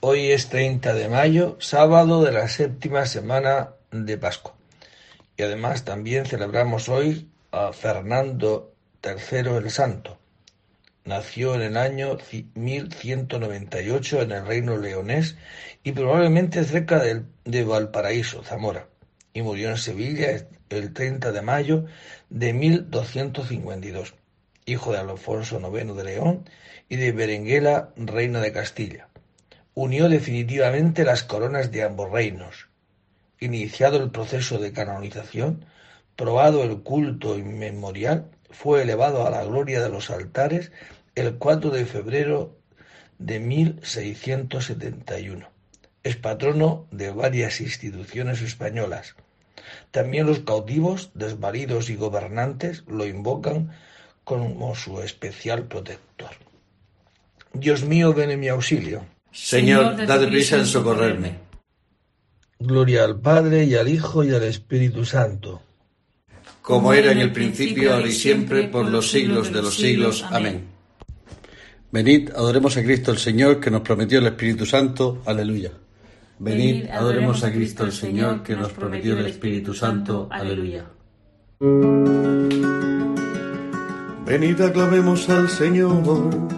Hoy es 30 de mayo, sábado de la séptima semana de Pascua. Y además también celebramos hoy a Fernando III el Santo. Nació en el año 1198 en el reino leonés y probablemente cerca de Valparaíso, Zamora, y murió en Sevilla el 30 de mayo de 1252, hijo de Alfonso IX de León y de Berenguela, reina de Castilla unió definitivamente las coronas de ambos reinos. Iniciado el proceso de canonización, probado el culto inmemorial, fue elevado a la gloria de los altares el 4 de febrero de 1671. Es patrono de varias instituciones españolas. También los cautivos, desvalidos y gobernantes lo invocan como su especial protector. Dios mío, ven en mi auxilio. Señor, dad prisa en socorrerme. Gloria al Padre y al Hijo y al Espíritu Santo. Como era en el principio, ahora y siempre, por los siglos de los siglos. Amén. Venid, adoremos a Cristo el Señor, que nos prometió el Espíritu Santo. Aleluya. Venid, adoremos a Cristo el Señor, que nos prometió el Espíritu Santo. Aleluya. Venid, aclamemos al Señor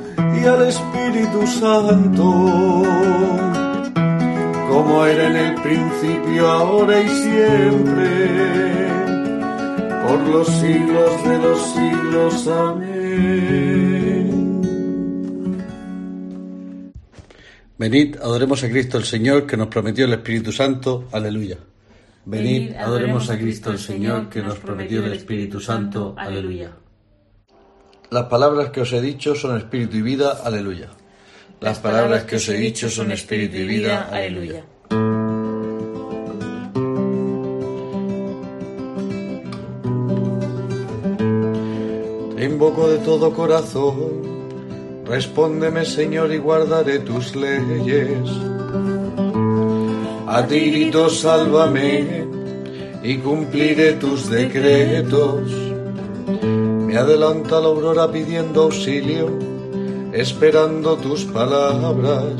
y al Espíritu Santo, como era en el principio, ahora y siempre, por los siglos de los siglos. Amén. Venid, adoremos a Cristo el Señor, que nos prometió el Espíritu Santo. Aleluya. Venid, adoremos a Cristo el Señor, que nos prometió el Espíritu Santo. Aleluya. Las palabras que os he dicho son espíritu y vida, aleluya. Las palabras que os he dicho son espíritu y vida, aleluya. Te invoco de todo corazón, respóndeme Señor y guardaré tus leyes. A ti grito, sálvame y cumpliré tus decretos me adelanta la aurora pidiendo auxilio, esperando tus palabras.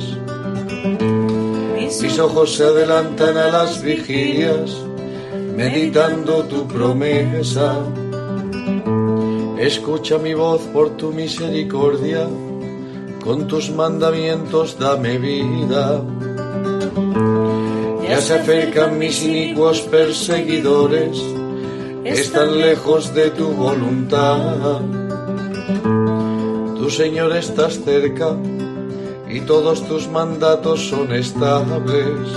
Mis ojos se adelantan a las vigilias, meditando tu promesa. Escucha mi voz por tu misericordia, con tus mandamientos dame vida. Ya se acercan mis inicuos perseguidores, están lejos de tu voluntad. Tu Señor estás cerca y todos tus mandatos son estables.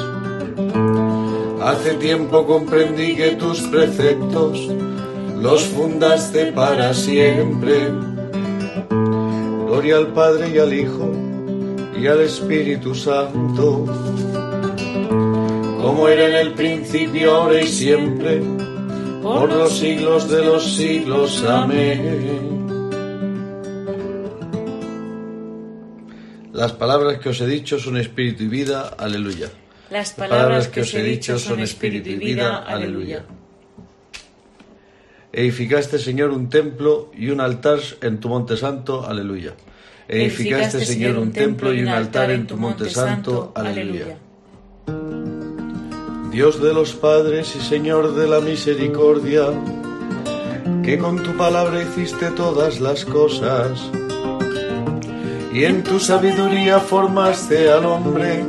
Hace tiempo comprendí que tus preceptos los fundaste para siempre. Gloria al Padre y al Hijo y al Espíritu Santo, como era en el principio, ahora y siempre, por los siglos de los siglos. Amén. Las palabras que os he dicho son espíritu y vida. Aleluya. Las palabras que os he dicho son espíritu y vida. Aleluya. Edificaste, Señor, un templo y un altar en tu monte santo. Aleluya. Edificaste, Señor, un templo y un altar en tu monte santo. Aleluya. Dios de los padres y Señor de la misericordia, que con tu palabra hiciste todas las cosas y en tu sabiduría formaste al hombre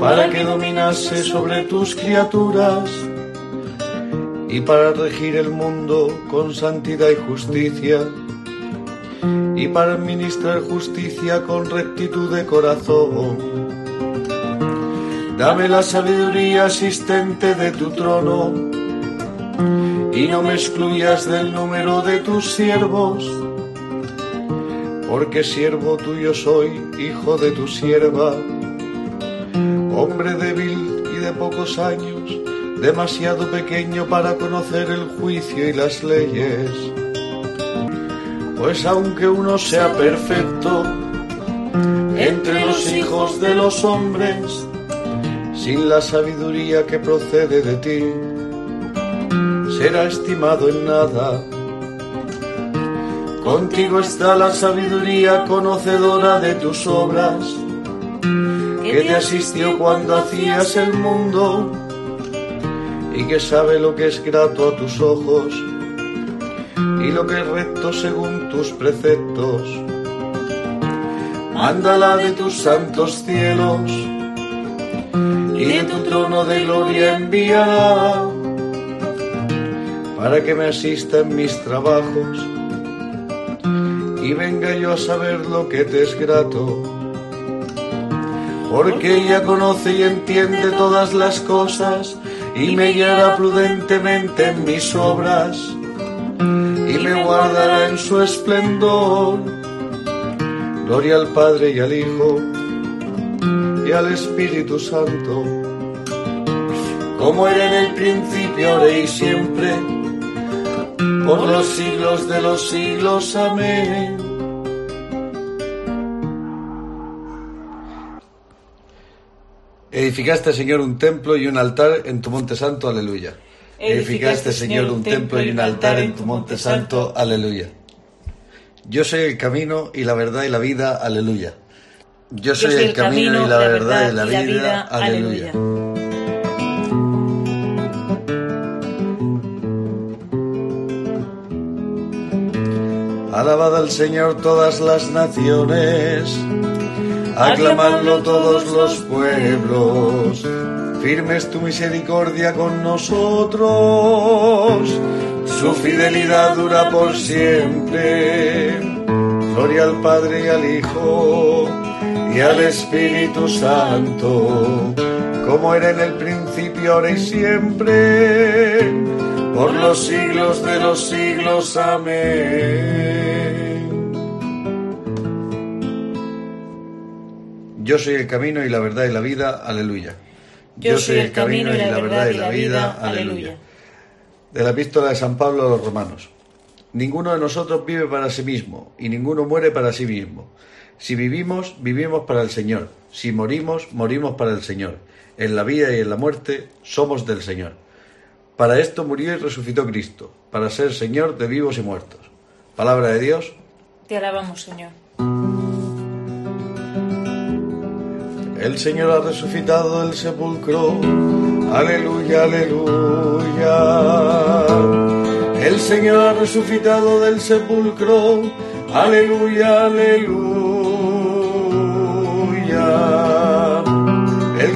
para que dominase sobre tus criaturas y para regir el mundo con santidad y justicia y para administrar justicia con rectitud de corazón. Dame la sabiduría asistente de tu trono y no me excluyas del número de tus siervos porque siervo tuyo soy, hijo de tu sierva, hombre débil y de pocos años, demasiado pequeño para conocer el juicio y las leyes. Pues aunque uno sea perfecto entre los hijos de los hombres, sin la sabiduría que procede de ti, será estimado en nada Contigo está la sabiduría conocedora de tus obras, que te asistió cuando hacías el mundo y que sabe lo que es grato a tus ojos y lo que es recto según tus preceptos. Mándala de tus santos cielos y de tu trono de gloria envía para que me asista en mis trabajos y venga yo a saber lo que te es grato. Porque ella conoce y entiende todas las cosas y me guiará prudentemente en mis obras y me guardará en su esplendor. Gloria al Padre y al Hijo y al Espíritu Santo, como era en el principio, ahora y siempre por los siglos de los siglos. Amén. Edificaste, Señor, un templo y un altar en tu monte santo. Aleluya. Edificaste, Señor, un templo y un altar en tu monte santo. Aleluya. Yo soy el camino y la verdad y la vida. Aleluya. Yo soy, el, camino, y la verdad y la vida. Aleluya. Alabad al Señor todas las naciones, aclamadlo todos los pueblos. Firme es tu misericordia con nosotros, su fidelidad dura por siempre. Gloria al Padre y al Hijo y al Espíritu Santo, como era en el principio, ahora y siempre, por los siglos de los siglos. Amén. Yo soy el camino y la verdad y la vida. Aleluya. Yo soy el camino y la verdad y la vida. Aleluya. De la epístola de San Pablo a los romanos. Ninguno de nosotros vive para sí mismo y ninguno muere para sí mismo. Si vivimos, vivimos para el Señor. Si morimos, morimos para el Señor. En la vida y en la muerte somos del Señor. Para esto murió y resucitó Cristo, para ser Señor de vivos y muertos. Palabra de Dios. Te alabamos, Señor. El Señor ha resucitado del sepulcro. Aleluya, aleluya. El Señor ha resucitado del sepulcro. Aleluya, aleluya.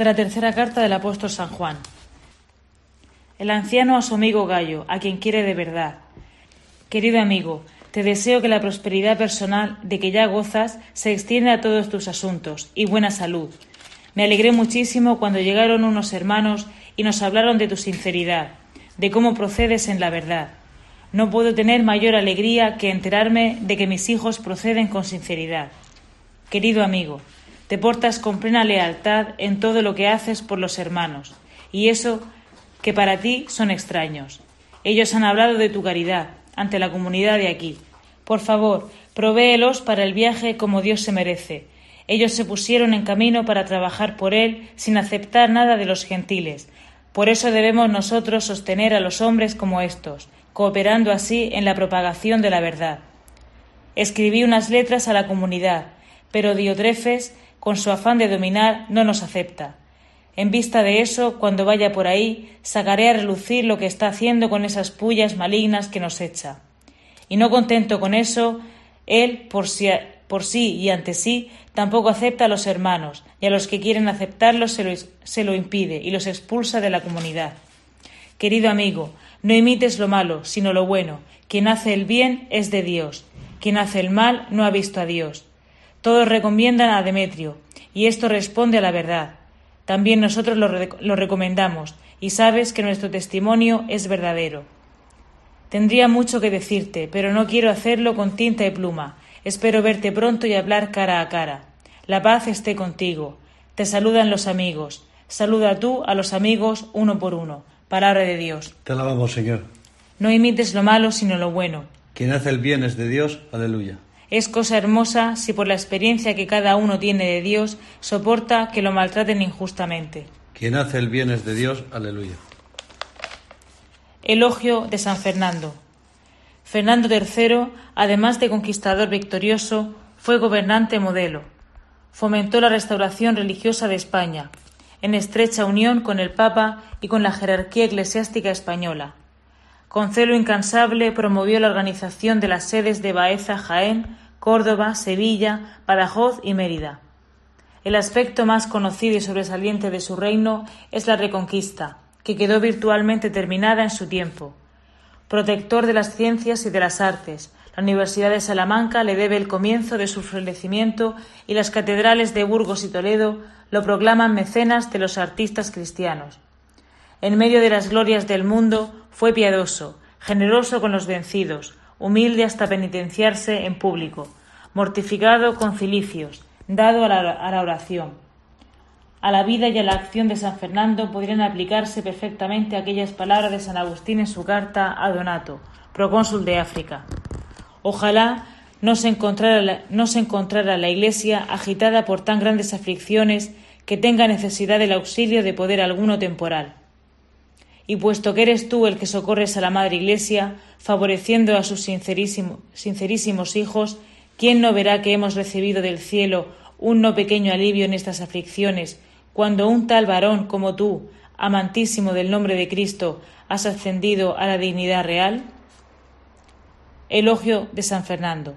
De la tercera carta del apóstol San Juan. El anciano a su amigo Gallo, a quien quiere de verdad. Querido amigo, te deseo que la prosperidad personal de que ya gozas se extienda a todos tus asuntos y buena salud. Me alegré muchísimo cuando llegaron unos hermanos y nos hablaron de tu sinceridad, de cómo procedes en la verdad. No puedo tener mayor alegría que enterarme de que mis hijos proceden con sinceridad. Querido amigo, te portas con plena lealtad en todo lo que haces por los hermanos, y eso que para ti son extraños. Ellos han hablado de tu caridad, ante la comunidad de aquí. Por favor, provéelos para el viaje como Dios se merece. Ellos se pusieron en camino para trabajar por Él sin aceptar nada de los gentiles. Por eso debemos nosotros sostener a los hombres como estos, cooperando así en la propagación de la verdad. Escribí unas letras a la comunidad, pero Diotrefes, con su afán de dominar, no nos acepta. En vista de eso, cuando vaya por ahí, sacaré a relucir lo que está haciendo con esas pullas malignas que nos echa. Y no contento con eso, él, por sí, por sí y ante sí, tampoco acepta a los hermanos, y a los que quieren aceptarlos se lo, se lo impide y los expulsa de la comunidad. Querido amigo, no imites lo malo, sino lo bueno. Quien hace el bien es de Dios. Quien hace el mal no ha visto a Dios. Todos recomiendan a Demetrio, y esto responde a la verdad. También nosotros lo, recomendamos y sabes que nuestro testimonio es verdadero. Tendría mucho que decirte, pero no quiero hacerlo con tinta y pluma. Espero verte pronto y hablar cara a cara. La paz esté contigo. Te saludan los amigos. Saluda tú a los amigos uno por uno. Palabra de Dios. Te alabamos, Señor. No imites lo malo, sino lo bueno. Quien hace el bien es de Dios. Aleluya. Es cosa hermosa si por la experiencia que cada uno tiene de Dios soporta que lo maltraten injustamente. Quien hace el bien es de Dios. Aleluya. Elogio de San Fernando. Fernando III, además de conquistador victorioso, fue gobernante modelo. Fomentó la restauración religiosa de España, en estrecha unión con el Papa y con la jerarquía eclesiástica española. Con celo incansable promovió la organización de las sedes de Baeza, Jaén, Córdoba, Sevilla, Badajoz y Mérida. El aspecto más conocido y sobresaliente de su reino es la Reconquista, que quedó virtualmente terminada en su tiempo. Protector de las ciencias y de las artes, la Universidad de Salamanca le debe el comienzo de su florecimiento y las catedrales de Burgos y Toledo lo proclaman mecenas de los artistas cristianos. En medio de las glorias del mundo fue piadoso, generoso con los vencidos, humilde hasta penitenciarse en público, mortificado con cilicios, dado a la, oración. A la vida y a la acción de San Fernando podrían aplicarse perfectamente aquellas palabras de San Agustín en su carta a Donato, procónsul de África. Ojalá no se, encontrara no se encontrara la Iglesia agitada por tan grandes aflicciones que tenga necesidad del auxilio de poder alguno temporal y puesto que eres tú el que socorres a la Madre Iglesia, favoreciendo a sus sincerísimos hijos, ¿quién no verá que hemos recibido del cielo un no pequeño alivio en estas aflicciones, cuando un tal varón como tú, amantísimo del nombre de Cristo, has ascendido a la dignidad real? Elogio de San Fernando.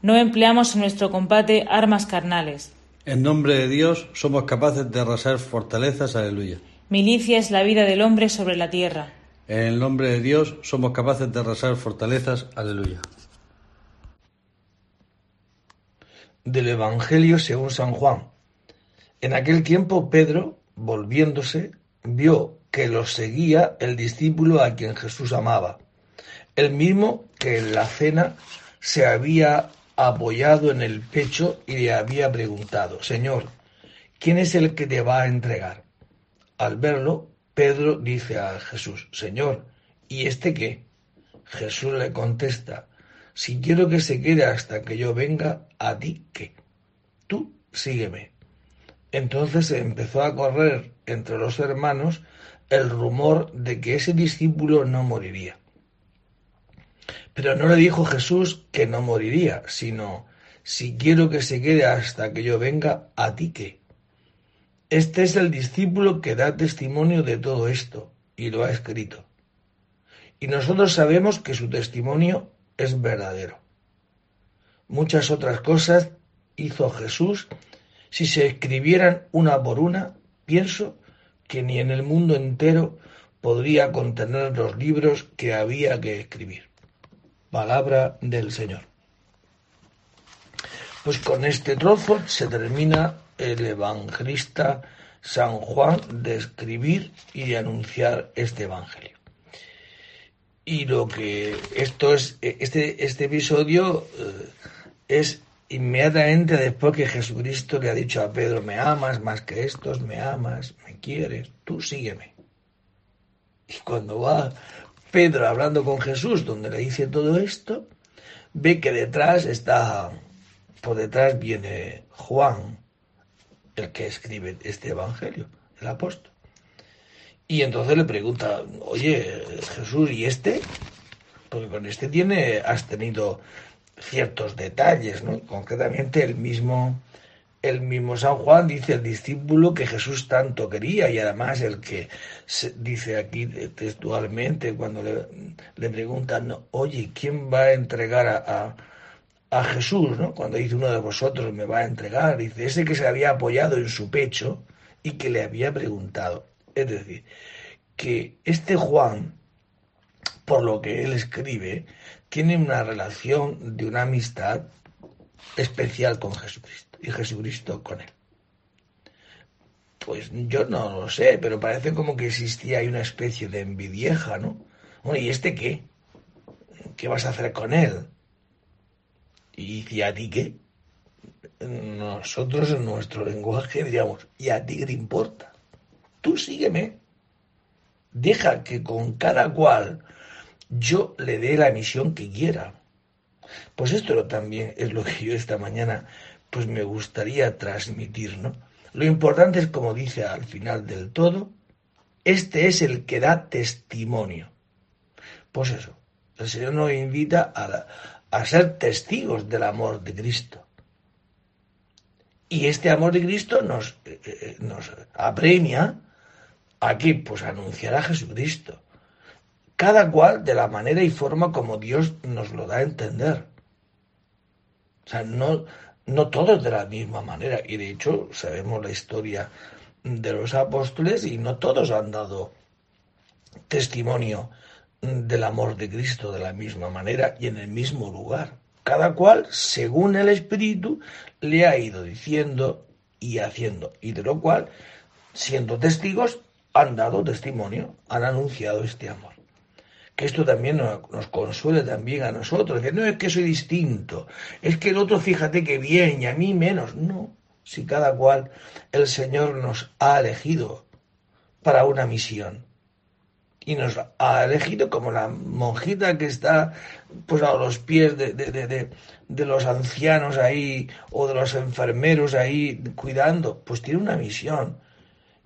No empleamos en nuestro combate armas carnales. En nombre de Dios somos capaces de arrasar fortalezas. Aleluya. Milicia es la vida del hombre sobre la tierra. En el nombre de Dios somos capaces de arrasar fortalezas. Aleluya. Del Evangelio según San Juan. En aquel tiempo Pedro, volviéndose, vio que lo seguía el discípulo a quien Jesús amaba, el mismo que en la cena se había apoyado en el pecho y le había preguntado, Señor, ¿quién es el que te va a entregar? Al verlo, Pedro dice a Jesús, Señor, ¿y este qué? Jesús le contesta, si quiero que se quede hasta que yo venga, ¿a ti qué? Tú sígueme. Entonces empezó a correr entre los hermanos el rumor de que ese discípulo no moriría. Pero no le dijo Jesús que no moriría, sino, si quiero que se quede hasta que yo venga, ¿a ti qué? Este es el discípulo que da testimonio de todo esto y lo ha escrito. Y nosotros sabemos que su testimonio es verdadero. Muchas otras cosas hizo Jesús. Si se escribieran una por una, pienso que ni en el mundo entero podría contener los libros que había que escribir. Palabra del Señor. Pues con este trozo se termina el evangelista San Juan de escribir y de anunciar este evangelio. Y lo que esto es, este, este episodio eh, es inmediatamente después que Jesucristo le ha dicho a Pedro, me amas más que estos, me amas, me quieres, tú sígueme. Y cuando va Pedro hablando con Jesús, donde le dice todo esto, ve que detrás está, por detrás viene Juan, el que escribe este Evangelio, el apóstol. Y entonces le pregunta, oye, Jesús, ¿y este? Porque con este tiene, has tenido ciertos detalles, ¿no? Concretamente el mismo, el mismo San Juan dice el discípulo que Jesús tanto quería y además el que dice aquí textualmente cuando le, le preguntan, oye, ¿quién va a entregar a, Jesús? ¿no? Cuando dice uno de vosotros me va a entregar, dice ese que se había apoyado en su pecho y que le había preguntado. Es decir, que este Juan, por lo que él escribe, tiene una relación de una amistad especial con Jesucristo y Jesucristo con él. Pues yo no lo sé, pero parece como que existía ahí una especie de envidieja, ¿no? Bueno, ¿y este qué? ¿Qué vas a hacer con él? Y dice, ¿a ti qué? Nosotros en nuestro lenguaje diríamos, ¿y a ti qué te importa? Tú sígueme. Deja que con cada cual yo le dé la misión que quiera. Pues esto también es lo que yo esta mañana pues me gustaría transmitir, ¿no? Lo importante es, como dice al final del todo, este es el que da testimonio. Pues eso, el Señor nos invita a, a ser testigos del amor de Cristo. Y este amor de Cristo nos, eh, eh, nos apremia a que, pues, anunciar a Jesucristo cada cual de la manera y forma como Dios nos lo da a entender. O sea, no, no todos de la misma manera. Y de hecho, sabemos la historia de los apóstoles y no todos han dado testimonio del amor de Cristo de la misma manera y en el mismo lugar. Cada cual, según el Espíritu, le ha ido diciendo y haciendo. Y de lo cual, siendo testigos, han dado testimonio, han anunciado este amor que esto también nos, consuele también a nosotros. no es que soy distinto, es que el otro fíjate que bien y a mí menos. No, si cada cual el Señor nos ha elegido para una misión. Y nos ha elegido como la monjita que está pues a los pies de, de los ancianos ahí o de los enfermeros ahí cuidando, pues tiene una misión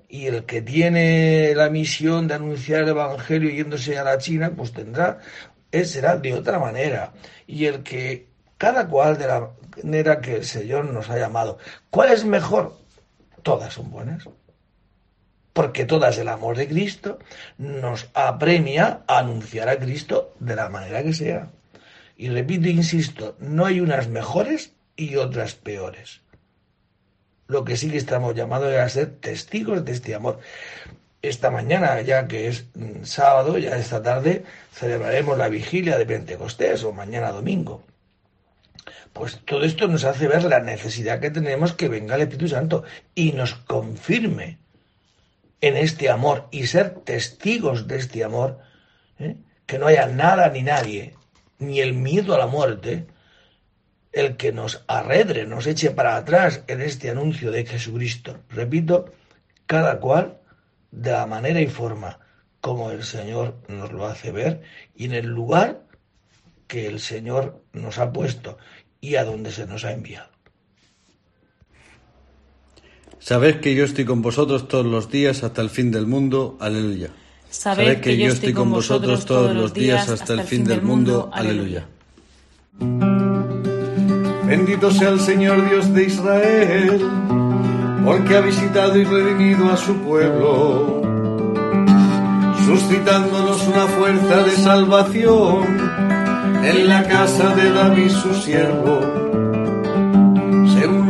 y el que tiene la misión de anunciar el Evangelio yéndose a la China, pues tendrá, será de otra manera. Y el que cada cual de la manera que el Señor nos ha llamado. ¿Cuál es mejor? Todas son buenas. Porque todas el amor de Cristo nos apremia a anunciar a Cristo de la manera que sea. Y repito, insisto, no hay unas mejores y otras peores. Lo que sí que estamos llamados a ser testigos de este amor. Esta mañana, ya que es mm, sábado, ya esta tarde, celebraremos la vigilia de Pentecostés o mañana domingo. Pues todo esto nos hace ver la necesidad que tenemos que venga el Espíritu Santo y nos confirme en este amor y ser testigos de este amor, ¿eh? que no haya nada ni nadie, ni el miedo a la muerte, el que nos arredre, nos eche para atrás en este anuncio de Jesucristo. Repito, cada cual de la manera y forma como el Señor nos lo hace ver y en el lugar que el Señor nos ha puesto y a donde se nos ha enviado. Sabed que yo estoy con vosotros todos los días hasta el fin del mundo. Aleluya. Sabed que yo estoy con vosotros todos los días hasta el fin del mundo. Aleluya. Bendito sea el Señor Dios de Israel, porque ha visitado y redimido a su pueblo, suscitándonos una fuerza de salvación en la casa de David su siervo,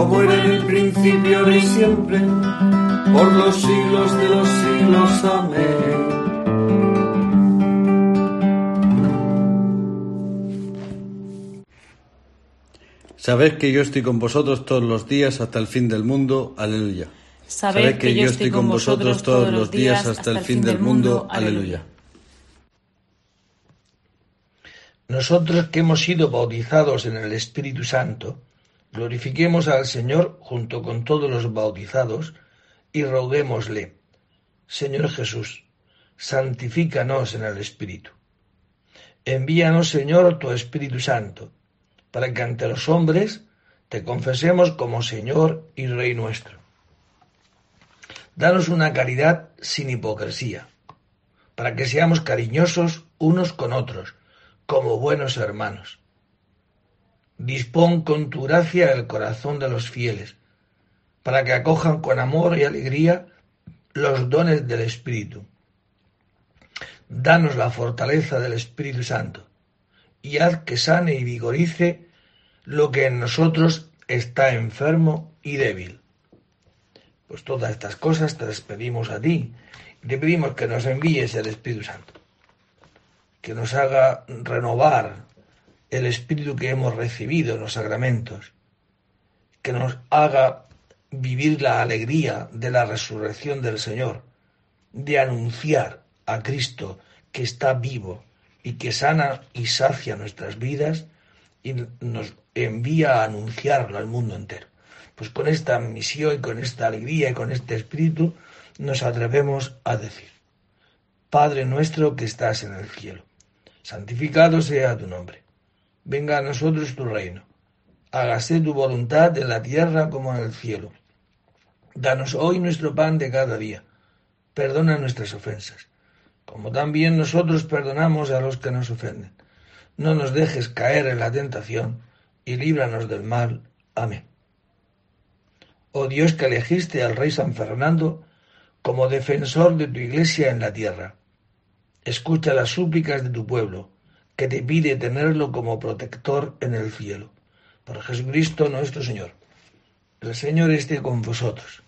como era en el principio, ahora y siempre, por los siglos de los siglos. Amén. Sabed que yo estoy con vosotros todos los días hasta el fin del mundo. Aleluya. Sabed que yo estoy con vosotros todos los días hasta el fin del mundo. Aleluya. Nosotros que hemos sido bautizados en el Espíritu Santo, Glorifiquemos al Señor junto con todos los bautizados y roguémosle, Señor Jesús, santifícanos en el Espíritu. Envíanos, Señor, tu Espíritu Santo, para que ante los hombres te confesemos como Señor y Rey nuestro. Danos una caridad sin hipocresía, para que seamos cariñosos unos con otros, como buenos hermanos Dispón con tu gracia el corazón de los fieles, para que acojan con amor y alegría los dones del Espíritu. Danos la fortaleza del Espíritu Santo, y haz que sane y vigorice lo que en nosotros está enfermo y débil. Pues todas estas cosas te las pedimos a ti, te pedimos que nos envíes el Espíritu Santo, que nos haga renovar el Espíritu que hemos recibido en los sacramentos, que nos haga vivir la alegría de la resurrección del Señor, de anunciar a Cristo que está vivo y que sana y sacia nuestras vidas y nos envía a anunciarlo al mundo entero. Pues con esta misión y con esta alegría y con este espíritu nos atrevemos a decir, Padre nuestro que estás en el cielo, santificado sea tu nombre venga a nosotros tu reino. Hágase tu voluntad en la tierra como en el cielo. Danos hoy nuestro pan de cada día. Perdona nuestras ofensas, como también nosotros perdonamos a los que nos ofenden. No nos dejes caer en la tentación y líbranos del mal. Amén. Oh Dios que elegiste al rey San Fernando como defensor de tu iglesia en la tierra, escucha las súplicas de tu pueblo que te pide tenerlo como protector en el cielo. Por Jesucristo nuestro Señor. El Señor esté con vosotros.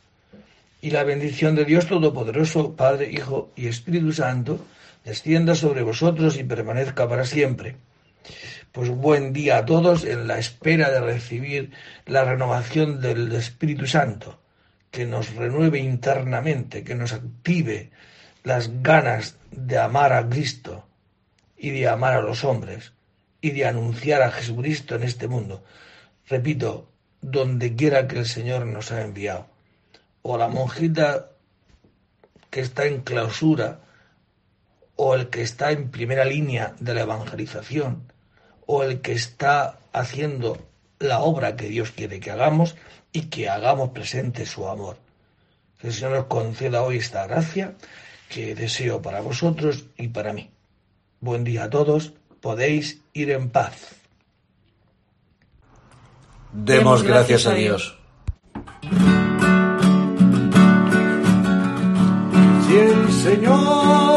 Y la bendición de Dios Todopoderoso, Padre, Hijo y Espíritu Santo, descienda sobre vosotros y permanezca para siempre. Pues buen día a todos en la espera de recibir la renovación del Espíritu Santo, que nos renueve internamente, que nos active las ganas de amar a Cristo y de amar a los hombres y de anunciar a Jesucristo en este mundo. Repito, donde quiera que el Señor nos ha enviado. O la monjita que está en clausura, o el que está en primera línea de la evangelización, o el que está haciendo la obra que Dios quiere que hagamos y que hagamos presente su amor. Que el Señor nos conceda hoy esta gracia que deseo para vosotros y para mí. Buen día a todos, podéis ir en paz. Demos gracias a Dios. Si el Señor